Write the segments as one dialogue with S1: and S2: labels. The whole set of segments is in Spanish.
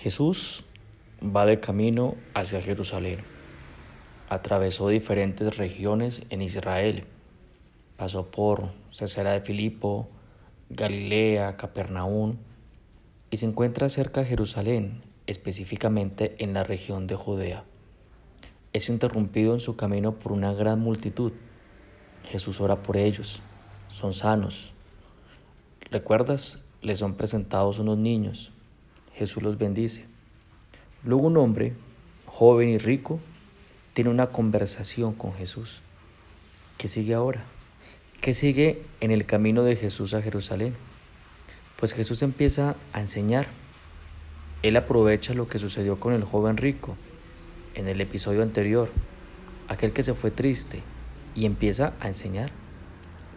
S1: Jesús va de camino hacia Jerusalén. Atravesó diferentes regiones en Israel. Pasó por Cesarea de Filipo, Galilea, Capernaum y se encuentra cerca de Jerusalén, específicamente en la región de Judea. Es interrumpido en su camino por una gran multitud. Jesús ora por ellos. Son sanos. ¿Recuerdas? Les son presentados unos niños Jesús los bendice. Luego un hombre, joven y rico, tiene una conversación con Jesús. ¿Qué sigue ahora? ¿Qué sigue en el camino de Jesús a Jerusalén? Pues Jesús empieza a enseñar. Él aprovecha lo que sucedió con el joven rico en el episodio anterior, aquel que se fue triste, y empieza a enseñar.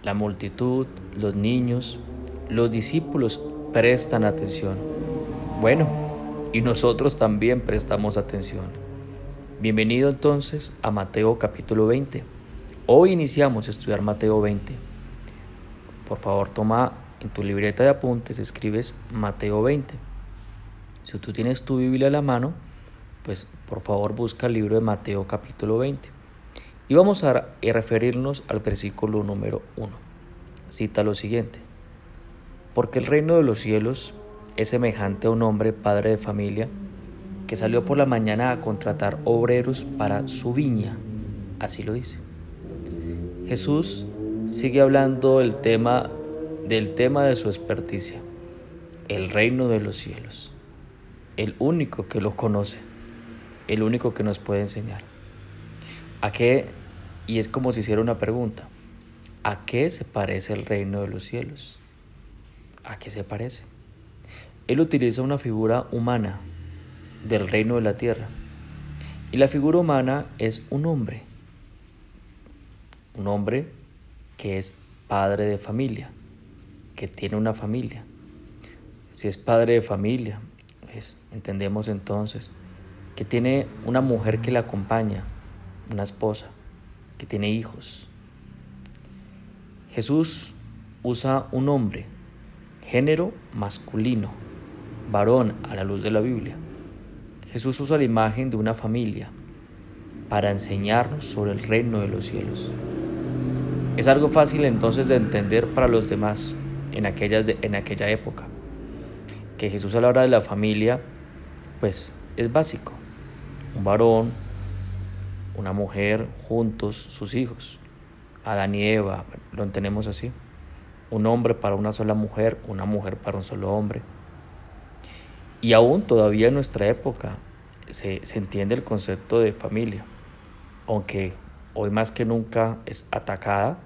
S1: La multitud, los niños, los discípulos prestan atención. Bueno, y nosotros también prestamos atención. Bienvenido entonces a Mateo capítulo 20. Hoy iniciamos a estudiar Mateo 20. Por favor, toma en tu libreta de apuntes, escribes Mateo 20. Si tú tienes tu Biblia a la mano, pues por favor busca el libro de Mateo capítulo 20. Y vamos a referirnos al versículo número 1. Cita lo siguiente. Porque el reino de los cielos es semejante a un hombre padre de familia que salió por la mañana a contratar obreros para su viña. Así lo dice. Jesús sigue hablando del tema del tema de su experticia, el reino de los cielos. El único que lo conoce, el único que nos puede enseñar. ¿A qué? Y es como si hiciera una pregunta. ¿A qué se parece el reino de los cielos? ¿A qué se parece? Él utiliza una figura humana del reino de la tierra. Y la figura humana es un hombre. Un hombre que es padre de familia, que tiene una familia. Si es padre de familia, entendemos entonces que tiene una mujer que le acompaña, una esposa, que tiene hijos. Jesús usa un hombre, género masculino, varón a la luz de la Biblia. Jesús usa la imagen de una familia para enseñarnos sobre el reino de los cielos. Es algo fácil entonces de entender para los demás en, aquellas en aquella época. Que Jesús a la hora de la familia, pues es básico. Un varón, una mujer, juntos, sus hijos. Adán y Eva, lo entendemos así. Un hombre para una sola mujer, una mujer para un solo hombre y aún todavía en nuestra época se, entiende el concepto de familia, aunque hoy más que nunca es atacada,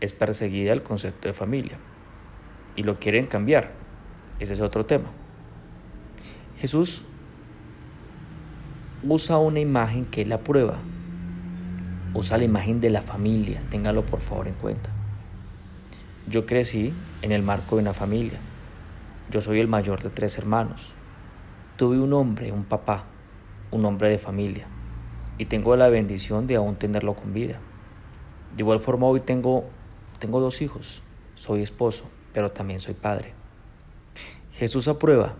S1: es perseguida el concepto de familia. Y lo quieren cambiar. Ese es otro tema. Jesús usa una imagen que es la prueba. Usa la imagen de la familia. Téngalo por favor en cuenta. Yo crecí en el marco de una familia. Yo soy el mayor de tres hermanos. Tuve un hombre, un papá, un hombre de familia, y tengo la bendición de aún tenerlo con vida. De igual forma hoy tengo, tengo dos hijos, soy esposo, pero también soy padre. Jesús aprueba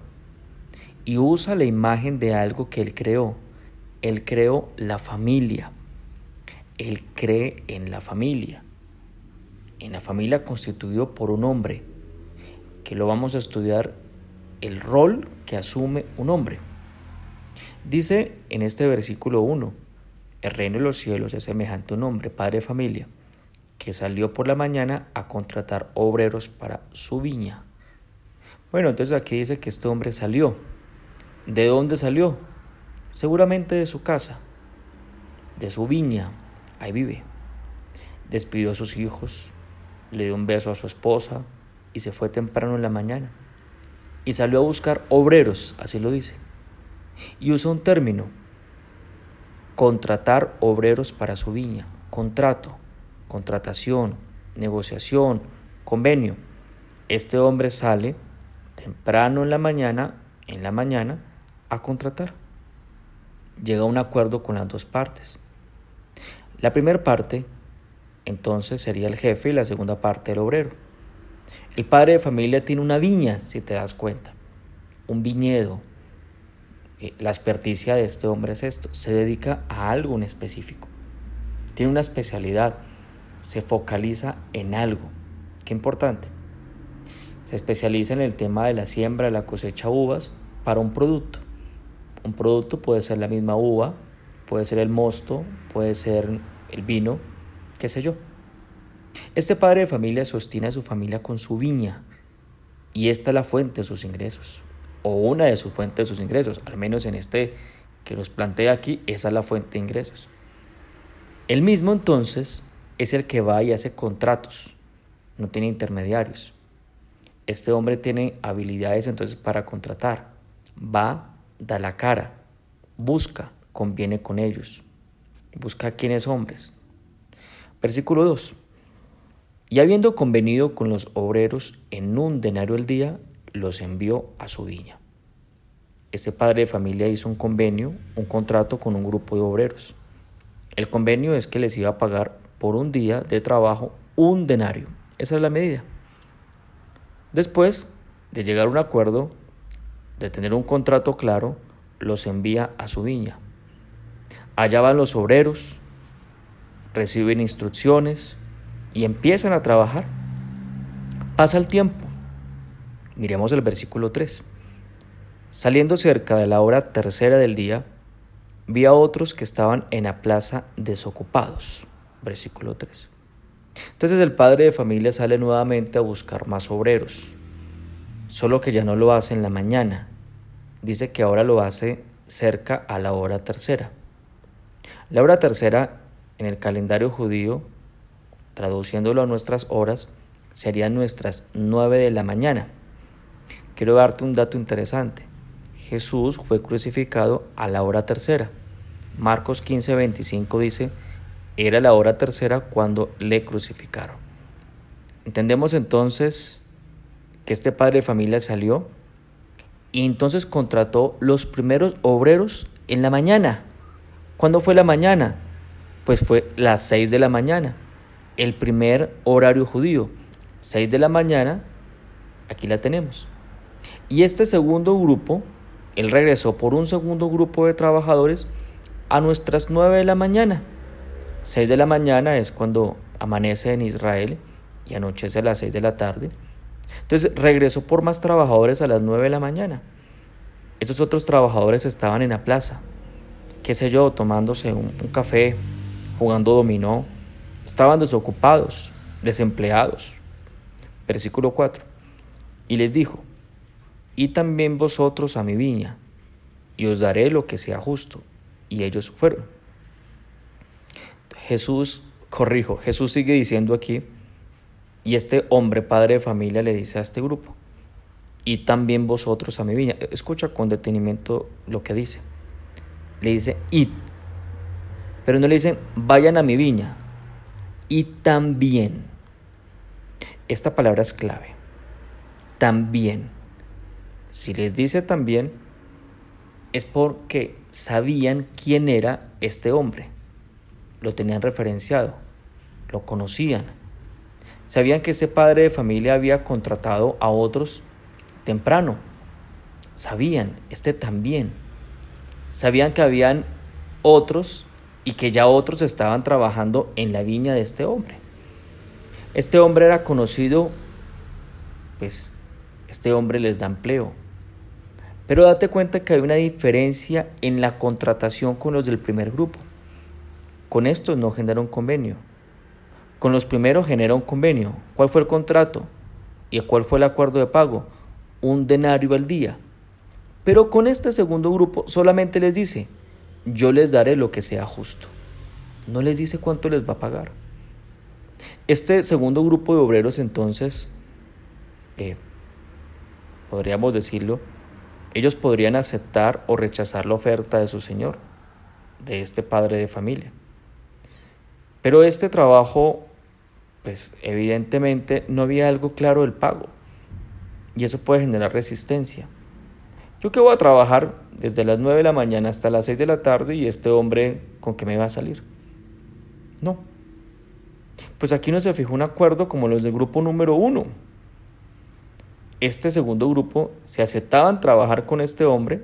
S1: y usa la imagen de algo que Él creó. Él creó la familia. Él cree en la familia. En la familia constituido por un hombre, que lo vamos a estudiar el rol que asume un hombre. Dice en este versículo 1, el reino de los cielos es semejante a un hombre, padre de familia, que salió por la mañana a contratar obreros para su viña. Bueno, entonces aquí dice que este hombre salió. ¿De dónde salió? Seguramente de su casa, de su viña, ahí vive. Despidió a sus hijos, le dio un beso a su esposa y se fue temprano en la mañana y salió a buscar obreros, así lo dice. Y usa un término, contratar obreros para su viña, contrato, contratación, negociación, convenio. Este hombre sale temprano en la mañana, en la mañana, a contratar. Llega a un acuerdo con las dos partes. La primera parte, entonces, sería el jefe y la segunda parte el obrero. El padre de familia tiene una viña, si te das cuenta, un viñedo. Eh, la experticia de este hombre es esto, se dedica a algo en específico, tiene una especialidad, se focaliza en algo. Qué importante. Se especializa en el tema de la siembra, la cosecha uvas para un producto. Un producto puede ser la misma uva, puede ser el mosto, puede ser el vino, qué sé yo. Este padre de familia sostiene a su familia con su viña y esta es la fuente de sus ingresos o una de sus fuentes de sus ingresos, al menos en este que nos plantea aquí, esa es la fuente de ingresos. El mismo entonces es el que va y hace contratos, no tiene intermediarios. Este hombre tiene habilidades entonces para contratar, va, da la cara, busca, conviene con ellos, busca a quienes hombres. Versículo 2. Y habiendo convenido con los obreros en un denario al día, los envió a su viña. Este padre de familia hizo un convenio, un contrato con un grupo de obreros. El convenio es que les iba a pagar por un día de trabajo un denario. Esa es la medida. Después de llegar a un acuerdo, de tener un contrato claro, los envía a su viña. Allá van los obreros, reciben instrucciones y empiezan a trabajar. Pasa el tiempo Miremos el versículo 3. Saliendo cerca de la hora tercera del día, vi a otros que estaban en la plaza desocupados. Versículo 3. Entonces el padre de familia sale nuevamente a buscar más obreros, solo que ya no lo hace en la mañana. Dice que ahora lo hace cerca a la hora tercera. La hora tercera en el calendario judío, traduciéndolo a nuestras horas, serían nuestras nueve de la mañana. Quiero darte un dato interesante. Jesús fue crucificado a la hora tercera. Marcos 15, 25 dice, era la hora tercera cuando le crucificaron. Entendemos entonces que este padre de familia salió y entonces contrató los primeros obreros en la mañana. ¿Cuándo fue la mañana? Pues fue las 6 de la mañana, el primer horario judío. 6 de la mañana, aquí la tenemos. Y este segundo grupo, él regresó por un segundo grupo de trabajadores a nuestras 9 de la mañana. 6 de la mañana es cuando amanece en Israel y anochece a las 6 de la tarde. Entonces regresó por más trabajadores a las 9 de la mañana. Estos otros trabajadores estaban en la plaza, qué sé yo, tomándose un café, jugando dominó. Estaban desocupados, desempleados. Versículo 4. Y les dijo, y también vosotros a mi viña, y os daré lo que sea justo. Y ellos fueron. Jesús, corrijo, Jesús sigue diciendo aquí, y este hombre, padre de familia, le dice a este grupo, y también vosotros a mi viña. Escucha con detenimiento lo que dice. Le dice, id, pero no le dicen, vayan a mi viña, y también. Esta palabra es clave. También. Si les dice también, es porque sabían quién era este hombre. Lo tenían referenciado, lo conocían. Sabían que ese padre de familia había contratado a otros temprano. Sabían, este también. Sabían que habían otros y que ya otros estaban trabajando en la viña de este hombre. Este hombre era conocido, pues, este hombre les da empleo. Pero date cuenta que hay una diferencia en la contratación con los del primer grupo. Con estos no genera un convenio. Con los primeros genera un convenio. ¿Cuál fue el contrato? ¿Y cuál fue el acuerdo de pago? Un denario al día. Pero con este segundo grupo solamente les dice, yo les daré lo que sea justo. No les dice cuánto les va a pagar. Este segundo grupo de obreros entonces eh, podríamos decirlo, ellos podrían aceptar o rechazar la oferta de su Señor, de este padre de familia. Pero este trabajo, pues evidentemente no había algo claro del pago y eso puede generar resistencia. Yo que voy a trabajar desde las 9 de la mañana hasta las 6 de la tarde y este hombre con qué me va a salir. No. Pues aquí no se fijó un acuerdo como los del grupo número uno este segundo grupo se aceptaban trabajar con este hombre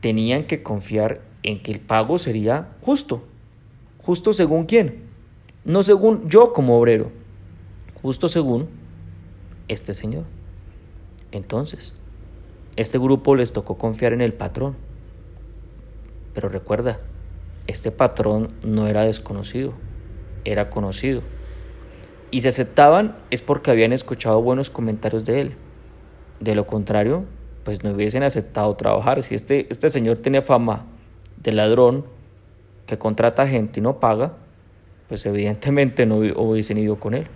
S1: tenían que confiar en que el pago sería justo. ¿Justo según quién? No según yo como obrero, justo según este señor. Entonces, este grupo les tocó confiar en el patrón. Pero recuerda, este patrón no era desconocido, era conocido. Y si aceptaban es porque habían escuchado buenos comentarios de él. De lo contrario, pues no hubiesen aceptado trabajar. Si este, este señor tenía fama de ladrón, que contrata gente y no paga, pues evidentemente no hubiesen ido con él.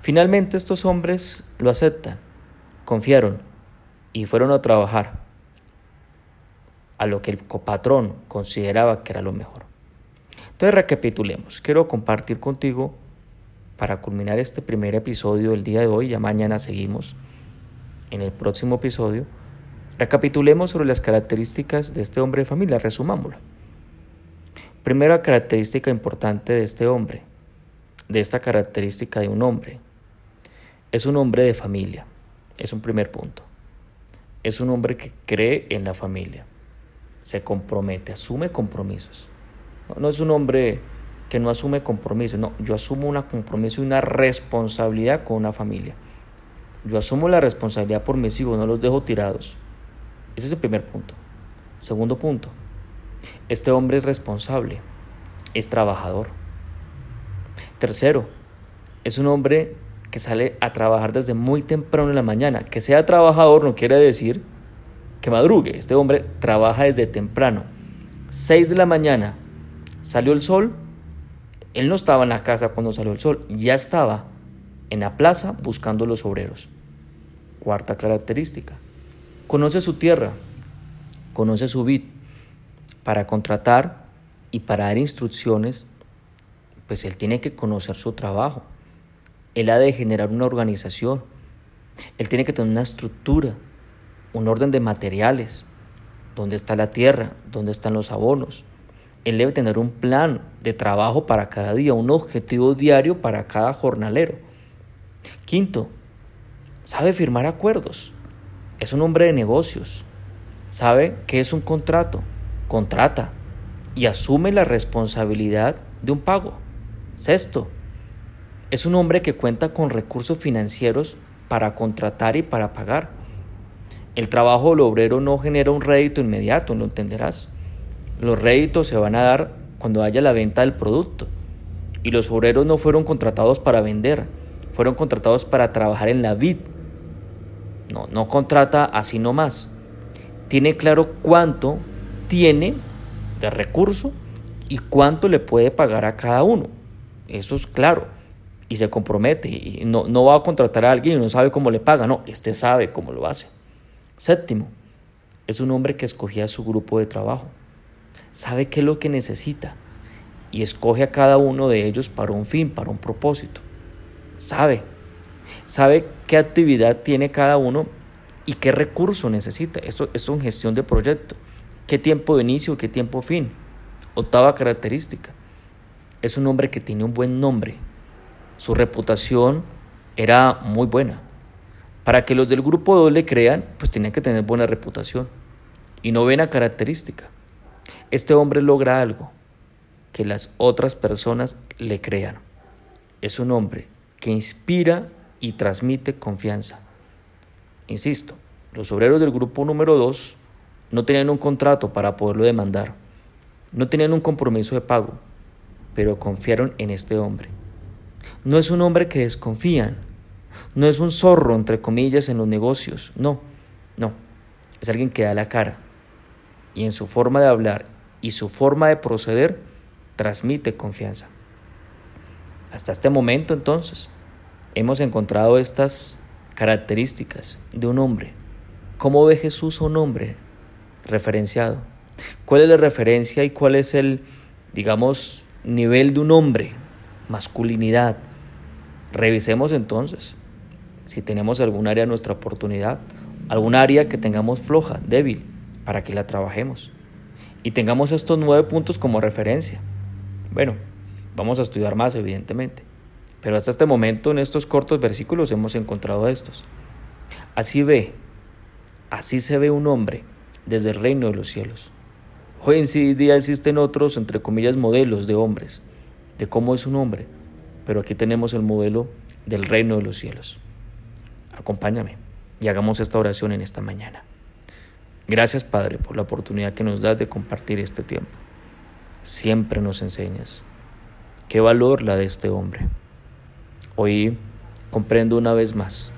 S1: Finalmente estos hombres lo aceptan, confiaron y fueron a trabajar a lo que el copatrón consideraba que era lo mejor. Entonces recapitulemos. Quiero compartir contigo para culminar este primer episodio del día de hoy, ya mañana seguimos en el próximo episodio, recapitulemos sobre las características de este hombre de familia, resumámoslo. Primera característica importante de este hombre, de esta característica de un hombre, es un hombre de familia, es un primer punto. Es un hombre que cree en la familia, se compromete, asume compromisos. No, es un hombre que no asume compromisos, no, yo asumo un compromiso y una responsabilidad con una familia. Yo asumo la responsabilidad por mis hijos, no los dejo tirados. Ese es el primer punto. Segundo punto, este hombre es responsable, es trabajador. Tercero, es un hombre sale a trabajar desde muy temprano en la mañana. Que sea trabajador no quiere decir que madrugue. Este hombre trabaja desde temprano. 6 de la mañana salió el sol. Él no estaba en la casa cuando salió el sol, ya estaba en la plaza buscando los obreros. Cuarta característica. Conoce su tierra, conoce su vid. Para contratar y para dar instrucciones, pues él tiene que conocer su trabajo. Él ha de generar una organización. Él tiene que tener una estructura, un orden de materiales. ¿Dónde está la tierra? ¿Dónde están los abonos? Él debe tener un plan de trabajo para cada día, un objetivo diario para cada jornalero. Quinto, sabe firmar acuerdos. Es un hombre de negocios. Sabe qué es un contrato. Contrata y asume la responsabilidad de un pago. Sexto, es un hombre que cuenta con recursos financieros para contratar y para pagar. El trabajo del obrero no genera un rédito inmediato, lo entenderás. Los réditos se van a dar cuando haya la venta del producto. Y los obreros no fueron contratados para vender, fueron contratados para trabajar en la vid, no, no contrata así nomás. Tiene claro cuánto tiene de recurso y cuánto le puede pagar a cada uno. Eso es claro. Y se compromete. Y no, no va a contratar a alguien y no sabe cómo le paga. No, este sabe cómo lo hace. Séptimo, es un hombre que escogía su grupo de trabajo. Sabe qué es lo que necesita y escoge a cada uno de ellos para un fin, para un propósito. Sabe sabe qué actividad tiene cada uno y qué recurso necesita. Esto, es gestión de proyecto. ¿Qué tiempo de inicio, qué tiempo fin? Octava característica. Es un hombre que tiene un buen nombre. Su reputación era muy buena. Para que los del grupo 2 le crean, pues tiene que tener buena reputación. Y novena característica. Este hombre logra algo, que las otras personas le crean. Es un hombre que inspira y transmite confianza. Insisto, los obreros del grupo número 2 no tenían un contrato para poderlo demandar, no tenían un compromiso de pago, pero confiaron en este hombre. No es un hombre que desconfían, no es un zorro, entre comillas, en los negocios, no, no, es alguien que da la cara y en su forma de hablar y su forma de proceder transmite confianza. Hasta este momento entonces, hemos encontrado estas características de un hombre. ¿Cómo ve Jesús a un hombre referenciado? ¿Cuál es la referencia y cuál es el, digamos, nivel de un hombre? Masculinidad. Revisemos entonces si tenemos algún área de nuestra oportunidad, algún área que tengamos floja, débil, para que la trabajemos. Y tengamos estos nueve puntos como referencia. Bueno, vamos a estudiar más, evidentemente. Pero hasta este momento en estos cortos versículos hemos encontrado estos. Así ve, así se ve un hombre desde el reino de los cielos. Hoy en día existen otros, entre comillas, modelos de hombres, de cómo es un hombre, pero aquí tenemos el modelo del reino de los cielos. Acompáñame y hagamos esta oración en esta mañana. Gracias Padre por la oportunidad que nos das de compartir este tiempo. Siempre nos enseñas. Qué valor la de este hombre. Hoy comprendo una vez más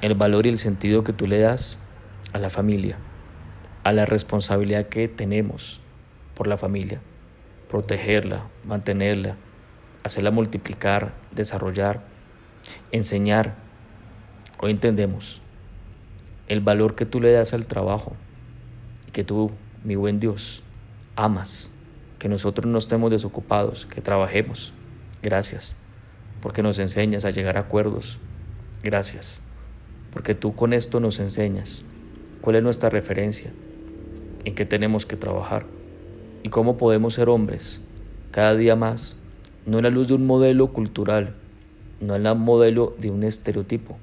S1: el valor y el sentido que tú le das a la familia, a la responsabilidad que tenemos por la familia, protegerla, mantenerla, hacerla multiplicar, desarrollar, enseñar. Hoy entendemos el valor que tú le das al trabajo, que tú, mi buen Dios, amas, que nosotros no estemos desocupados, que trabajemos. Gracias, porque nos enseñas a llegar a acuerdos. Gracias porque tú con esto nos enseñas cuál es nuestra referencia, en qué tenemos que trabajar y cómo podemos ser hombres cada día más, no en la luz de un modelo cultural, no en la modelo de un estereotipo,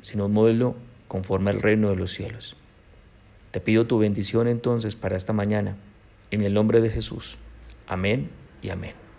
S1: sino un modelo conforme al reino de los cielos. Te pido tu bendición entonces para esta mañana, en el nombre de Jesús. Amén y amén.